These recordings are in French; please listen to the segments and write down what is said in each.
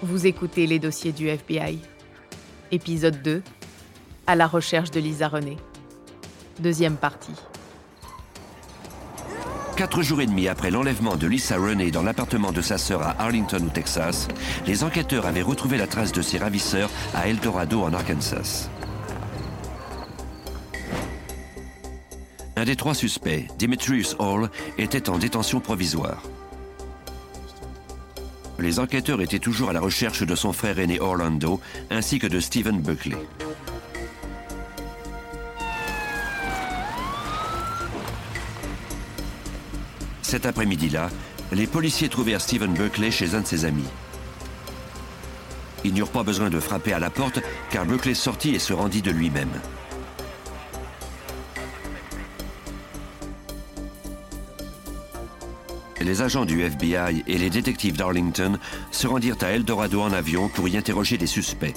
Vous écoutez les dossiers du FBI. Épisode 2. À la recherche de Lisa René. Deuxième partie. Quatre jours et demi après l'enlèvement de Lisa Renee dans l'appartement de sa sœur à Arlington, au Texas, les enquêteurs avaient retrouvé la trace de ses ravisseurs à El Dorado, en Arkansas. Un des trois suspects, Demetrius Hall, était en détention provisoire. Les enquêteurs étaient toujours à la recherche de son frère aîné Orlando, ainsi que de Stephen Buckley. Cet après-midi-là, les policiers trouvèrent Stephen Buckley chez un de ses amis. Ils n'eurent pas besoin de frapper à la porte car Buckley sortit et se rendit de lui-même. Les agents du FBI et les détectives d'Arlington se rendirent à Eldorado en avion pour y interroger des suspects.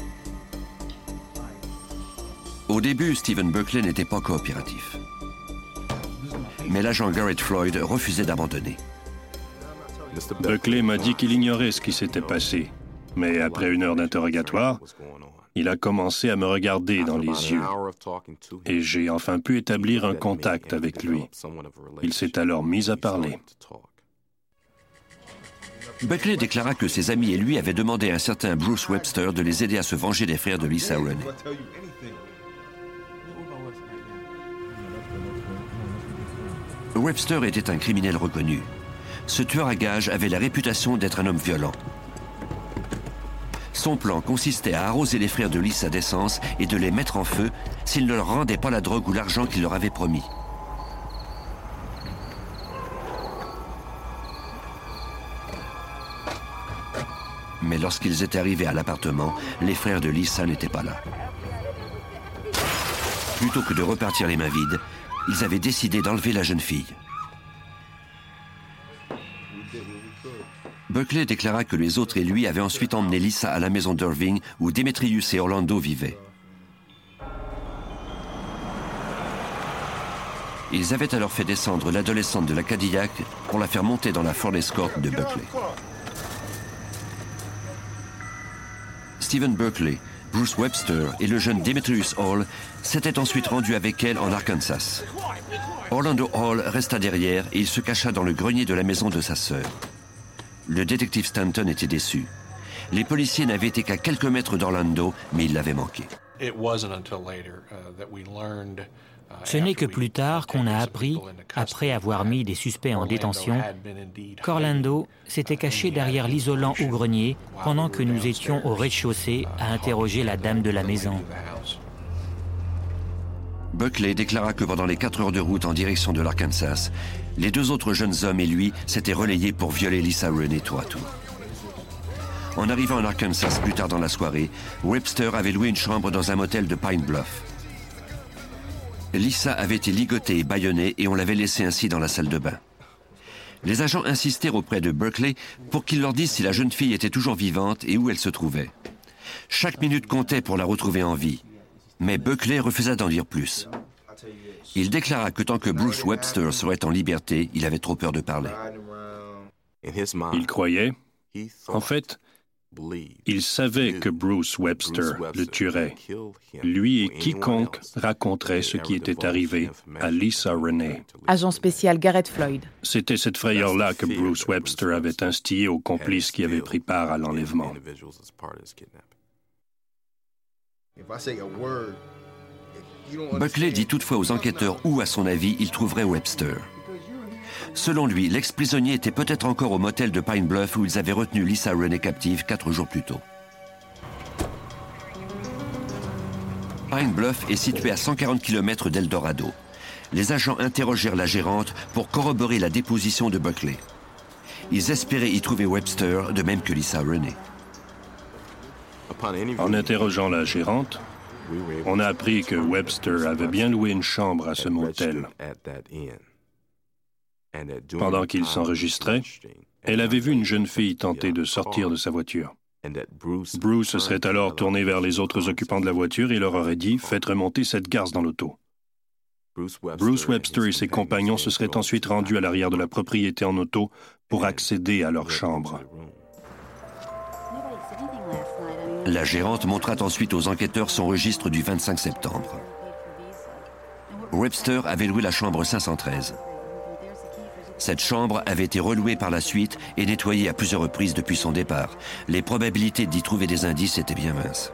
Au début, Stephen Buckley n'était pas coopératif. Mais l'agent Garrett Floyd refusait d'abandonner. Buckley m'a dit qu'il ignorait ce qui s'était passé. Mais après une heure d'interrogatoire, il a commencé à me regarder dans les yeux. Et j'ai enfin pu établir un contact avec lui. Il s'est alors mis à parler. Buckley déclara que ses amis et lui avaient demandé à un certain Bruce Webster de les aider à se venger des frères de Lisa Renee. Webster était un criminel reconnu. Ce tueur à gages avait la réputation d'être un homme violent. Son plan consistait à arroser les frères de Lisa d'essence et de les mettre en feu s'ils ne leur rendaient pas la drogue ou l'argent qu'il leur avait promis. Mais lorsqu'ils étaient arrivés à l'appartement, les frères de Lisa n'étaient pas là. Plutôt que de repartir les mains vides, ils avaient décidé d'enlever la jeune fille. Buckley déclara que les autres et lui avaient ensuite emmené Lisa à la maison d'Irving où Demetrius et Orlando vivaient. Ils avaient alors fait descendre l'adolescente de la Cadillac pour la faire monter dans la Ford Escort de Buckley. Stephen Berkeley, Bruce Webster et le jeune Demetrius Hall s'étaient ensuite rendus avec elle en Arkansas. Orlando Hall resta derrière et il se cacha dans le grenier de la maison de sa sœur. Le détective Stanton était déçu. Les policiers n'avaient été qu'à quelques mètres d'Orlando, mais ils l'avaient manqué. Ce n'est que plus tard qu'on a appris, après avoir mis des suspects en détention, qu'Orlando s'était caché derrière l'isolant au grenier pendant que nous étions au rez-de-chaussée à interroger la dame de la maison. Buckley déclara que pendant les quatre heures de route en direction de l'Arkansas, les deux autres jeunes hommes et lui s'étaient relayés pour violer Lisa Renee tour à tour. En arrivant en Arkansas plus tard dans la soirée, Webster avait loué une chambre dans un motel de Pine Bluff. Lisa avait été ligotée et bâillonnée et on l'avait laissée ainsi dans la salle de bain. Les agents insistèrent auprès de Berkeley pour qu'il leur dise si la jeune fille était toujours vivante et où elle se trouvait. Chaque minute comptait pour la retrouver en vie. Mais Buckley refusa d'en dire plus. Il déclara que tant que Bruce Webster serait en liberté, il avait trop peur de parler. Il croyait, en fait, il savait que Bruce Webster le tuerait, lui et quiconque raconterait ce qui était arrivé à Lisa Renee. Agent spécial Garrett Floyd. C'était cette frayeur-là que Bruce Webster avait instillée aux complices qui avaient pris part à l'enlèvement. Buckley dit toutefois aux enquêteurs où, à son avis, il trouverait Webster. Selon lui, l'ex-prisonnier était peut-être encore au motel de Pine Bluff où ils avaient retenu Lisa Renee captive quatre jours plus tôt. Pine Bluff est situé à 140 km d'Eldorado. Les agents interrogèrent la gérante pour corroborer la déposition de Buckley. Ils espéraient y trouver Webster, de même que Lisa Renee. En interrogeant la gérante, on a appris que Webster avait bien loué une chambre à ce motel. Pendant qu'il s'enregistrait, elle avait vu une jeune fille tenter de sortir de sa voiture. Bruce se serait alors tourné vers les autres occupants de la voiture et leur aurait dit Faites remonter cette garce dans l'auto. Bruce Webster et ses compagnons se seraient ensuite rendus à l'arrière de la propriété en auto pour accéder à leur chambre. La gérante montra ensuite aux enquêteurs son registre du 25 septembre. Webster avait loué la chambre 513. Cette chambre avait été relouée par la suite et nettoyée à plusieurs reprises depuis son départ. Les probabilités d'y trouver des indices étaient bien minces.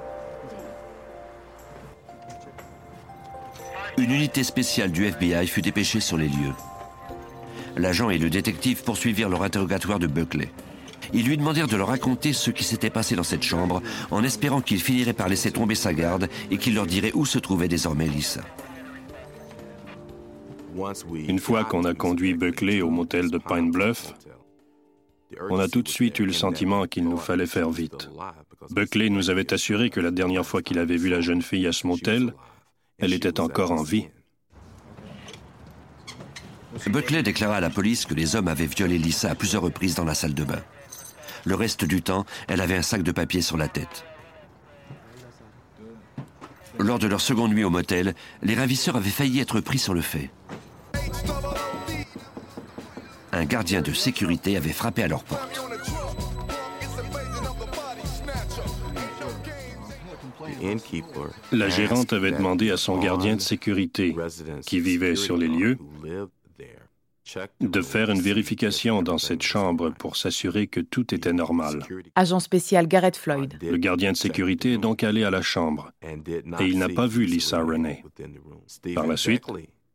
Une unité spéciale du FBI fut dépêchée sur les lieux. L'agent et le détective poursuivirent leur interrogatoire de Buckley. Ils lui demandèrent de leur raconter ce qui s'était passé dans cette chambre, en espérant qu'il finirait par laisser tomber sa garde et qu'il leur dirait où se trouvait désormais Lisa. Une fois qu'on a conduit Buckley au motel de Pine Bluff, on a tout de suite eu le sentiment qu'il nous fallait faire vite. Buckley nous avait assuré que la dernière fois qu'il avait vu la jeune fille à ce motel, elle était encore en vie. Buckley déclara à la police que les hommes avaient violé Lisa à plusieurs reprises dans la salle de bain. Le reste du temps, elle avait un sac de papier sur la tête. Lors de leur seconde nuit au motel, les ravisseurs avaient failli être pris sur le fait. Un gardien de sécurité avait frappé à leur porte. La gérante avait demandé à son gardien de sécurité, qui vivait sur les lieux, de faire une vérification dans cette chambre pour s'assurer que tout était normal. Agent spécial Garrett Floyd. Le gardien de sécurité est donc allé à la chambre et il n'a pas vu Lisa Renee. Par la suite,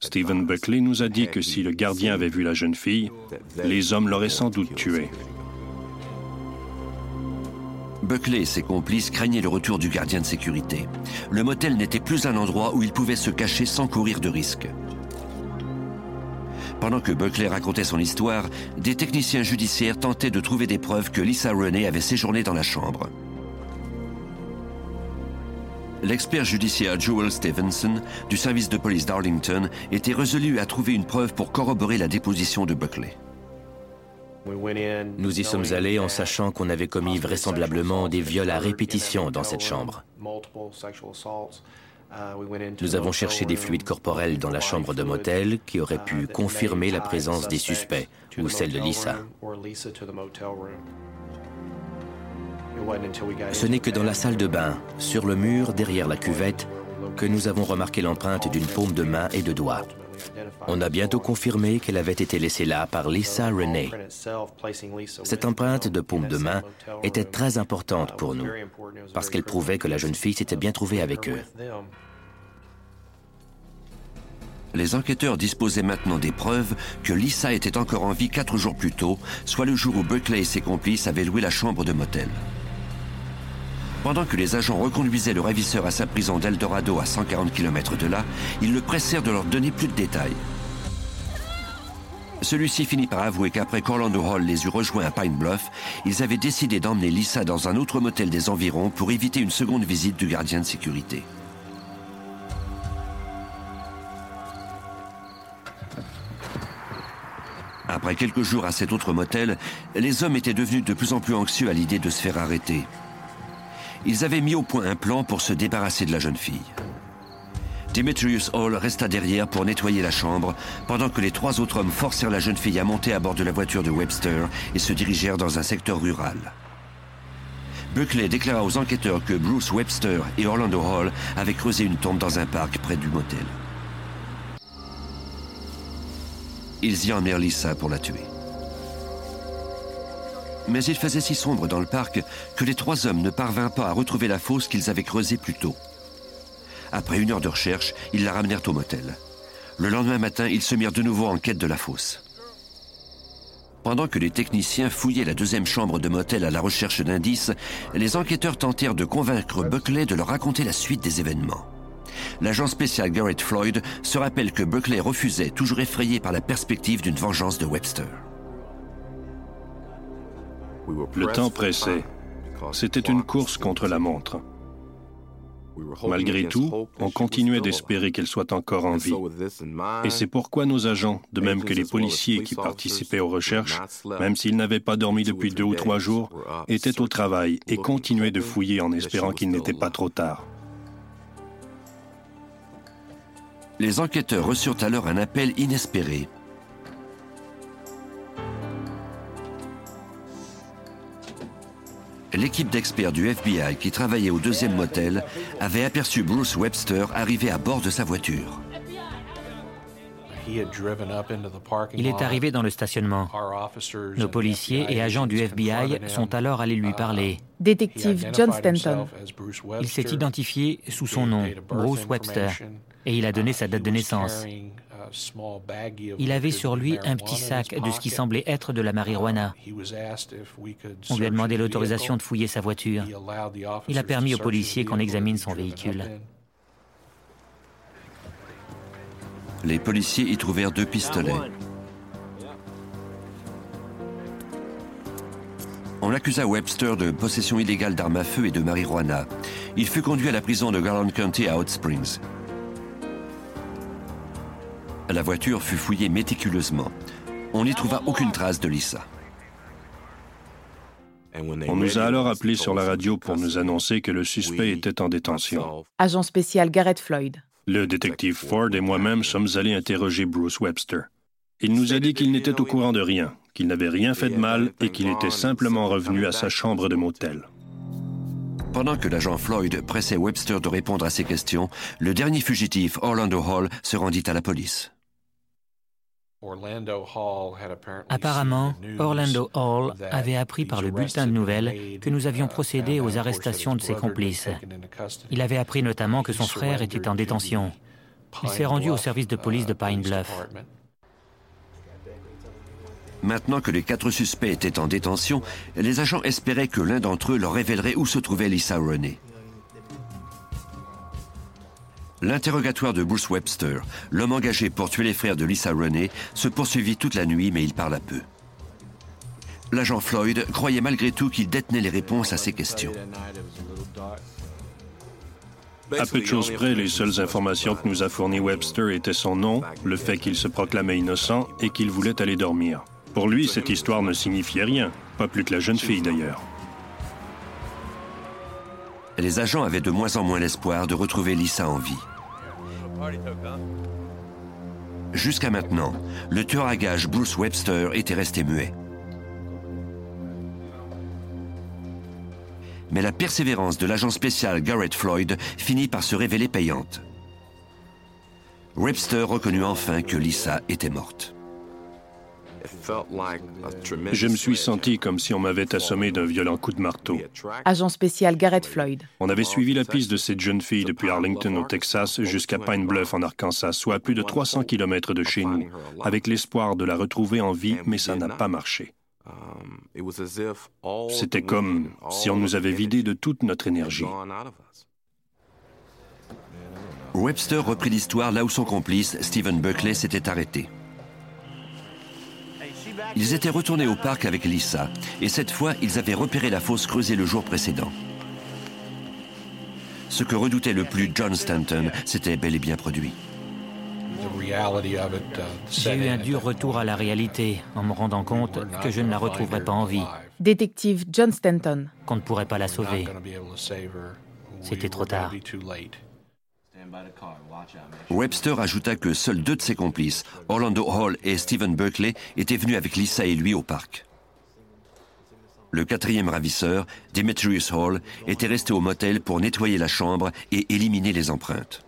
Stephen Buckley nous a dit que si le gardien avait vu la jeune fille, les hommes l'auraient sans doute tuée. Buckley et ses complices craignaient le retour du gardien de sécurité. Le motel n'était plus un endroit où ils pouvaient se cacher sans courir de risque. Pendant que Buckley racontait son histoire, des techniciens judiciaires tentaient de trouver des preuves que Lisa Renee avait séjourné dans la chambre. L'expert judiciaire Joel Stevenson du service de police d'Arlington était résolu à trouver une preuve pour corroborer la déposition de Buckley. Nous y sommes allés en sachant qu'on avait commis vraisemblablement des viols à répétition dans cette chambre. Nous avons cherché des fluides corporels dans la chambre de motel qui auraient pu confirmer la présence des suspects ou celle de Lisa. Ce n'est que dans la salle de bain, sur le mur derrière la cuvette, que nous avons remarqué l'empreinte d'une paume de main et de doigt. On a bientôt confirmé qu'elle avait été laissée là par Lisa Renee. Cette empreinte de paume de main était très importante pour nous, parce qu'elle prouvait que la jeune fille s'était bien trouvée avec eux. Les enquêteurs disposaient maintenant des preuves que Lisa était encore en vie quatre jours plus tôt, soit le jour où Buckley et ses complices avaient loué la chambre de motel. Pendant que les agents reconduisaient le ravisseur à sa prison d'Eldorado à 140 km de là, ils le pressèrent de leur donner plus de détails. Celui-ci finit par avouer qu'après qu'Orlando Hall les eut rejoints à Pine Bluff, ils avaient décidé d'emmener Lisa dans un autre motel des environs pour éviter une seconde visite du gardien de sécurité. Après quelques jours à cet autre motel, les hommes étaient devenus de plus en plus anxieux à l'idée de se faire arrêter ils avaient mis au point un plan pour se débarrasser de la jeune fille. Demetrius Hall resta derrière pour nettoyer la chambre, pendant que les trois autres hommes forcèrent la jeune fille à monter à bord de la voiture de Webster et se dirigèrent dans un secteur rural. Buckley déclara aux enquêteurs que Bruce Webster et Orlando Hall avaient creusé une tombe dans un parc près du motel. Ils y emmenèrent Lisa pour la tuer. Mais il faisait si sombre dans le parc que les trois hommes ne parvinrent pas à retrouver la fosse qu'ils avaient creusée plus tôt. Après une heure de recherche, ils la ramenèrent au motel. Le lendemain matin, ils se mirent de nouveau en quête de la fosse. Pendant que les techniciens fouillaient la deuxième chambre de motel à la recherche d'indices, les enquêteurs tentèrent de convaincre Buckley de leur raconter la suite des événements. L'agent spécial Garrett Floyd se rappelle que Buckley refusait, toujours effrayé par la perspective d'une vengeance de Webster. Le temps pressait. C'était une course contre la montre. Malgré tout, on continuait d'espérer qu'elle soit encore en vie. Et c'est pourquoi nos agents, de même que les policiers qui participaient aux recherches, même s'ils n'avaient pas dormi depuis deux ou trois jours, étaient au travail et continuaient de fouiller en espérant qu'il n'était pas trop tard. Les enquêteurs reçurent alors un appel inespéré. L'équipe d'experts du FBI qui travaillait au deuxième motel avait aperçu Bruce Webster arriver à bord de sa voiture. Il est arrivé dans le stationnement. Nos policiers et agents du FBI sont alors allés lui parler. Détective John Stanton. Il s'est identifié sous son nom, Bruce Webster, et il a donné sa date de naissance. Il avait sur lui un petit sac de ce qui semblait être de la marijuana. On lui a demandé l'autorisation de fouiller sa voiture. Il a permis aux policiers qu'on examine son véhicule. Les policiers y trouvèrent deux pistolets. On accusa Webster de possession illégale d'armes à feu et de marijuana. Il fut conduit à la prison de Garland County à Hot Springs. La voiture fut fouillée méticuleusement. On n'y trouva aucune trace de Lisa. On nous a alors appelés sur la radio pour nous annoncer que le suspect était en détention. Agent spécial Garrett Floyd. Le détective Ford et moi-même sommes allés interroger Bruce Webster. Il nous a dit qu'il n'était au courant de rien, qu'il n'avait rien fait de mal et qu'il était simplement revenu à sa chambre de motel. Pendant que l'agent Floyd pressait Webster de répondre à ses questions, le dernier fugitif, Orlando Hall, se rendit à la police. Apparemment, Orlando Hall avait appris par le bulletin de nouvelles que nous avions procédé aux arrestations de ses complices. Il avait appris notamment que son frère était en détention. Il s'est rendu au service de police de Pine Bluff. Maintenant que les quatre suspects étaient en détention, les agents espéraient que l'un d'entre eux leur révélerait où se trouvait Lisa Renee. L'interrogatoire de Bruce Webster, l'homme engagé pour tuer les frères de Lisa Renee, se poursuivit toute la nuit, mais il parla peu. L'agent Floyd croyait malgré tout qu'il détenait les réponses à ces questions. À peu de choses près, les seules informations que nous a fournies Webster étaient son nom, le fait qu'il se proclamait innocent et qu'il voulait aller dormir. Pour lui, cette histoire ne signifiait rien, pas plus que la jeune fille d'ailleurs les agents avaient de moins en moins l'espoir de retrouver Lisa en vie. Jusqu'à maintenant, le tueur à gages Bruce Webster était resté muet. Mais la persévérance de l'agent spécial Garrett Floyd finit par se révéler payante. Webster reconnut enfin que Lisa était morte. Je me suis senti comme si on m'avait assommé d'un violent coup de marteau. Agent spécial Garrett Floyd. On avait suivi la piste de cette jeune fille depuis Arlington au Texas jusqu'à Pine Bluff en Arkansas, soit à plus de 300 km de chez nous, avec l'espoir de la retrouver en vie, mais ça n'a pas marché. C'était comme si on nous avait vidé de toute notre énergie. Webster reprit l'histoire là où son complice, Stephen Buckley, s'était arrêté. Ils étaient retournés au parc avec Lisa, et cette fois, ils avaient repéré la fosse creusée le jour précédent. Ce que redoutait le plus John Stanton s'était bel et bien produit. J'ai eu un dur retour à la réalité en me rendant compte que je ne la retrouverais pas en vie. Détective John Stanton. Qu'on ne pourrait pas la sauver. C'était trop tard. Webster ajouta que seuls deux de ses complices, Orlando Hall et Stephen Berkeley, étaient venus avec Lisa et lui au parc. Le quatrième ravisseur, Demetrius Hall, était resté au motel pour nettoyer la chambre et éliminer les empreintes.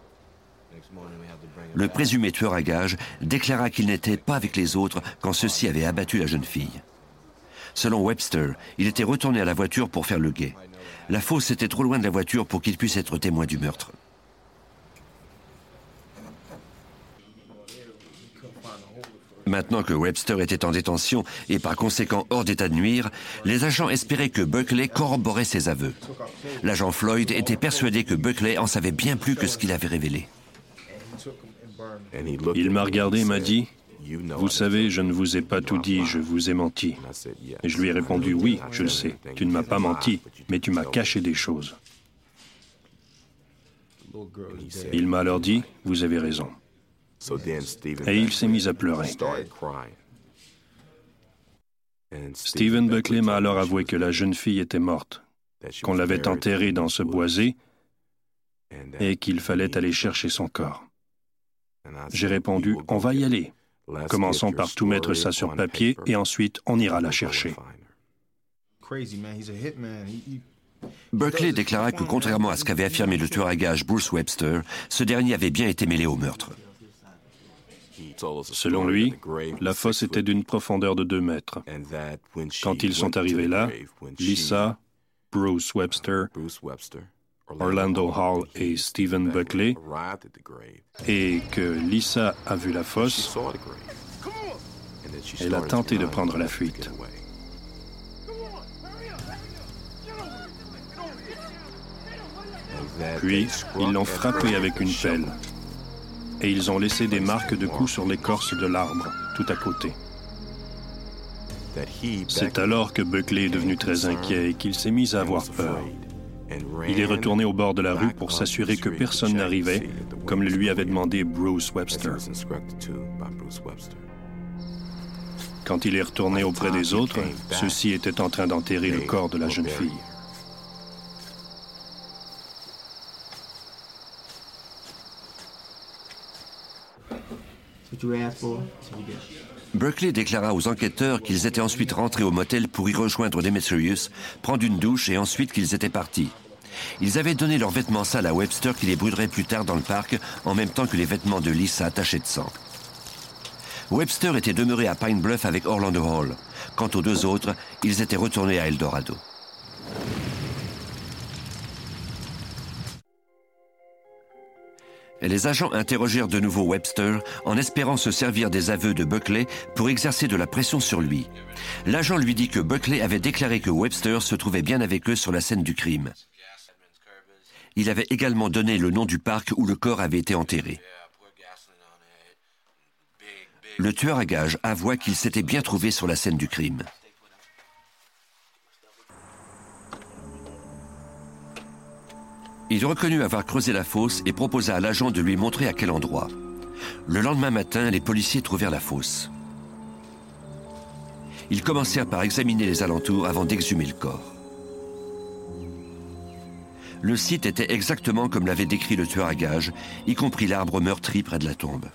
Le présumé tueur à gages déclara qu'il n'était pas avec les autres quand ceux-ci avaient abattu la jeune fille. Selon Webster, il était retourné à la voiture pour faire le guet. La fosse était trop loin de la voiture pour qu'il puisse être témoin du meurtre. Maintenant que Webster était en détention et par conséquent hors d'état de nuire, les agents espéraient que Buckley corroborait ses aveux. L'agent Floyd était persuadé que Buckley en savait bien plus que ce qu'il avait révélé. Il m'a regardé et m'a dit Vous savez, je ne vous ai pas tout dit, je vous ai menti. Et je lui ai répondu Oui, je le sais, tu ne m'as pas menti, mais tu m'as caché des choses. Il m'a alors dit Vous avez raison. Et il s'est mis à pleurer. Stephen Buckley m'a alors avoué que la jeune fille était morte, qu'on l'avait enterrée dans ce boisé et qu'il fallait aller chercher son corps. J'ai répondu, on va y aller. Commençons par tout mettre ça sur papier et ensuite on ira la chercher. Berkeley déclara que contrairement à ce qu'avait affirmé le tueur à gages Bruce Webster, ce dernier avait bien été mêlé au meurtre. Selon lui, la fosse était d'une profondeur de 2 mètres. Quand ils sont arrivés là, Lisa, Bruce Webster, Orlando Hall et Stephen Buckley, et que Lisa a vu la fosse, elle a tenté de prendre la fuite. Puis, ils l'ont frappé avec une pelle. Et ils ont laissé des marques de coups sur l'écorce de l'arbre, tout à côté. C'est alors que Buckley est devenu très inquiet et qu'il s'est mis à avoir peur. Il est retourné au bord de la rue pour s'assurer que personne n'arrivait, comme le lui avait demandé Bruce Webster. Quand il est retourné auprès des autres, ceux-ci étaient en train d'enterrer le corps de la jeune fille. Berkeley déclara aux enquêteurs qu'ils étaient ensuite rentrés au motel pour y rejoindre Demetrius, prendre une douche et ensuite qu'ils étaient partis. Ils avaient donné leurs vêtements sales à Webster qui les brûlerait plus tard dans le parc en même temps que les vêtements de Lisa attachés de sang. Webster était demeuré à Pine Bluff avec Orlando Hall. Quant aux deux autres, ils étaient retournés à Eldorado. Les agents interrogèrent de nouveau Webster en espérant se servir des aveux de Buckley pour exercer de la pression sur lui. L'agent lui dit que Buckley avait déclaré que Webster se trouvait bien avec eux sur la scène du crime. Il avait également donné le nom du parc où le corps avait été enterré. Le tueur à gages avoua qu'il s'était bien trouvé sur la scène du crime. Il reconnut avoir creusé la fosse et proposa à l'agent de lui montrer à quel endroit. Le lendemain matin, les policiers trouvèrent la fosse. Ils commencèrent par examiner les alentours avant d'exhumer le corps. Le site était exactement comme l'avait décrit le tueur à gages, y compris l'arbre meurtri près de la tombe.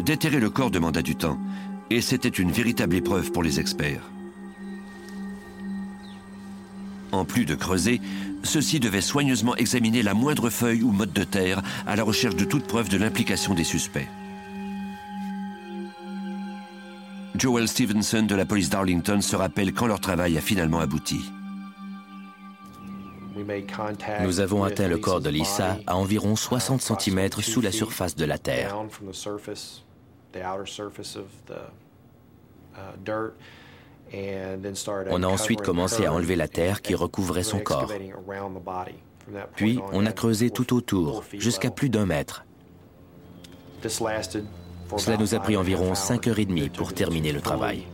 Déterrer le corps demanda du temps, et c'était une véritable épreuve pour les experts. En plus de creuser, ceux-ci devaient soigneusement examiner la moindre feuille ou mode de terre à la recherche de toute preuve de l'implication des suspects. Joel Stevenson de la police d'Arlington se rappelle quand leur travail a finalement abouti. Nous avons atteint le corps de Lisa à environ 60 cm sous la surface de la Terre. On a ensuite commencé à enlever la terre qui recouvrait son corps. Puis on a creusé tout autour, jusqu'à plus d'un mètre. Cela nous a pris environ 5 heures et demie pour terminer le travail.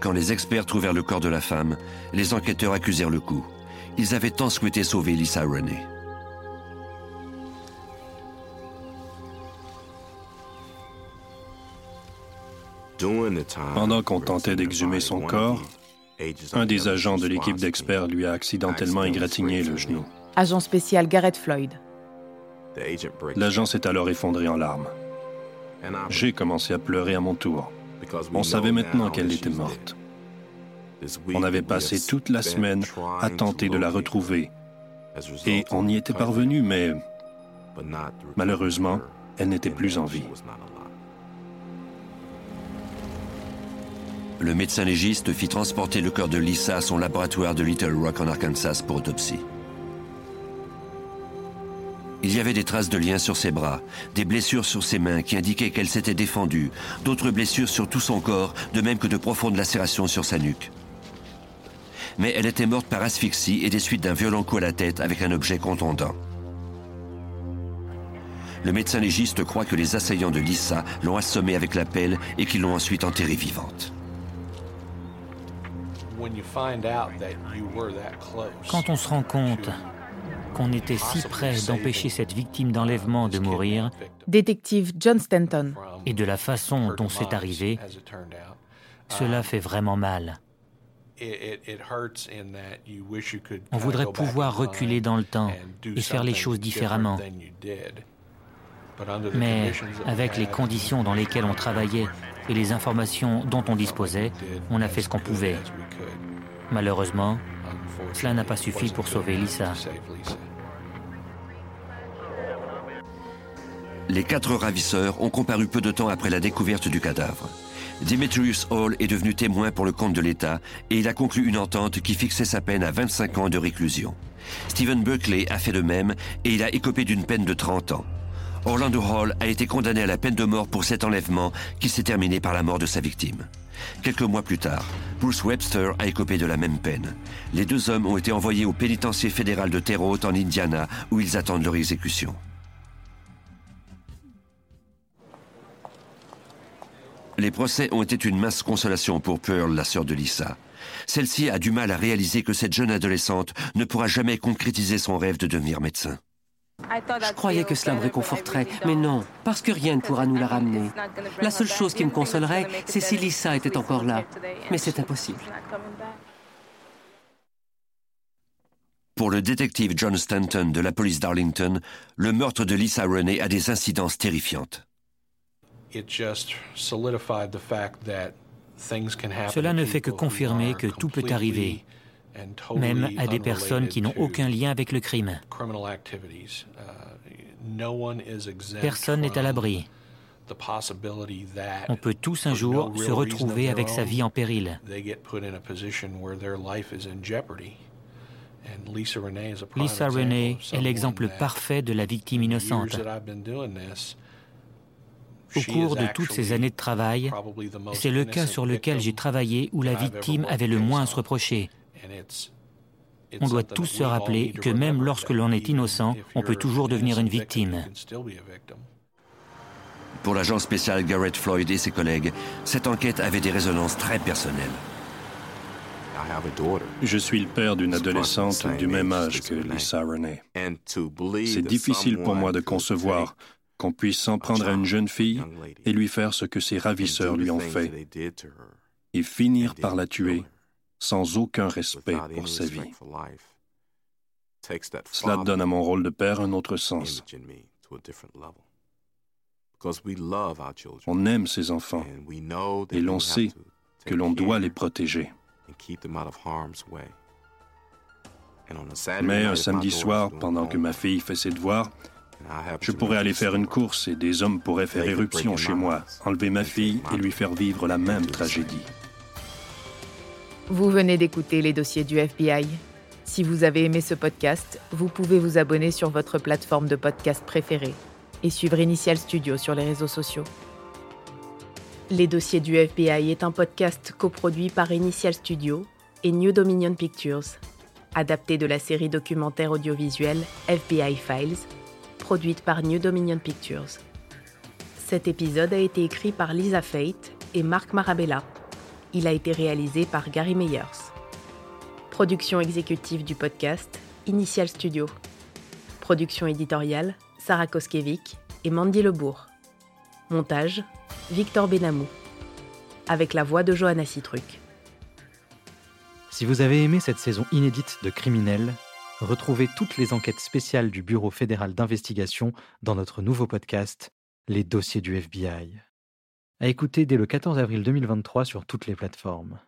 Quand les experts trouvèrent le corps de la femme, les enquêteurs accusèrent le coup. Ils avaient tant souhaité sauver Lisa Renee. Pendant qu'on tentait d'exhumer son corps, un des agents de l'équipe d'experts lui a accidentellement égratigné le genou. Agent spécial Garrett Floyd. L'agent s'est alors effondré en larmes. J'ai commencé à pleurer à mon tour. On savait maintenant qu'elle était morte. On avait passé toute la semaine à tenter de la retrouver. Et on y était parvenu, mais malheureusement, elle n'était plus en vie. Le médecin légiste fit transporter le corps de Lisa à son laboratoire de Little Rock en Arkansas pour autopsie. Il y avait des traces de liens sur ses bras, des blessures sur ses mains qui indiquaient qu'elle s'était défendue, d'autres blessures sur tout son corps, de même que de profondes lacérations sur sa nuque. Mais elle était morte par asphyxie et des suites d'un violent coup à la tête avec un objet contondant. Le médecin légiste croit que les assaillants de Lisa l'ont assommée avec la pelle et qu'ils l'ont ensuite enterrée vivante. Quand on se rend compte qu'on était si près d'empêcher cette victime d'enlèvement de mourir, détective John Stanton, et de la façon dont c'est arrivé, cela fait vraiment mal. On voudrait pouvoir reculer dans le temps et faire les choses différemment. Mais avec les conditions dans lesquelles on travaillait et les informations dont on disposait, on a fait ce qu'on pouvait. Malheureusement, cela n'a pas suffi pour sauver Lisa. Les quatre ravisseurs ont comparu peu de temps après la découverte du cadavre. Demetrius Hall est devenu témoin pour le compte de l'État et il a conclu une entente qui fixait sa peine à 25 ans de réclusion. Stephen Berkeley a fait de même et il a écopé d'une peine de 30 ans. Orlando Hall a été condamné à la peine de mort pour cet enlèvement qui s'est terminé par la mort de sa victime. Quelques mois plus tard, Bruce Webster a écopé de la même peine. Les deux hommes ont été envoyés au pénitencier fédéral de Terre Haute en Indiana où ils attendent leur exécution. Les procès ont été une mince consolation pour Pearl, la sœur de Lisa. Celle-ci a du mal à réaliser que cette jeune adolescente ne pourra jamais concrétiser son rêve de devenir médecin. Je croyais que cela me réconforterait, mais non, parce que rien ne pourra nous la ramener. La seule chose qui me consolerait, c'est si Lisa était encore là. Mais c'est impossible. Pour le détective John Stanton de la police d'Arlington, le meurtre de Lisa Renee a des incidences terrifiantes. Cela ne fait que confirmer que tout peut arriver même à des personnes qui n'ont aucun lien avec le crime. Personne n'est à l'abri. On peut tous un jour se retrouver avec sa vie en péril. Lisa Renee est l'exemple parfait de la victime innocente. Au cours de toutes ces années de travail, c'est le cas sur lequel j'ai travaillé où la victime avait le moins à se reprocher. On doit tous se rappeler que même lorsque l'on est innocent, on peut toujours devenir une victime. Pour l'agent spécial Garrett Floyd et ses collègues, cette enquête avait des résonances très personnelles. Je suis le père d'une adolescente du même âge que Lisa Renee. C'est difficile pour moi de concevoir qu'on puisse s'en prendre à une jeune fille et lui faire ce que ses ravisseurs lui ont fait et finir par la tuer sans aucun respect pour sa vie. Cela donne à mon rôle de père un autre sens. On aime ses enfants et l'on sait que l'on doit les protéger. Mais un samedi soir, pendant que ma fille fait ses devoirs, je pourrais aller faire une course et des hommes pourraient faire éruption chez moi, enlever ma fille et lui faire vivre la même tragédie. Vous venez d'écouter les dossiers du FBI. Si vous avez aimé ce podcast, vous pouvez vous abonner sur votre plateforme de podcast préférée et suivre Initial Studio sur les réseaux sociaux. Les dossiers du FBI est un podcast coproduit par Initial Studio et New Dominion Pictures, adapté de la série documentaire audiovisuelle FBI Files, produite par New Dominion Pictures. Cet épisode a été écrit par Lisa Fate et Marc Marabella il a été réalisé par Gary Meyers. Production exécutive du podcast, Initial Studio. Production éditoriale, Sarah Koskiewicz et Mandy Lebourg. Montage, Victor Benamou. Avec la voix de Johanna Citruc. Si vous avez aimé cette saison inédite de Criminels, retrouvez toutes les enquêtes spéciales du Bureau fédéral d'investigation dans notre nouveau podcast, Les dossiers du FBI à écouter dès le 14 avril 2023 sur toutes les plateformes.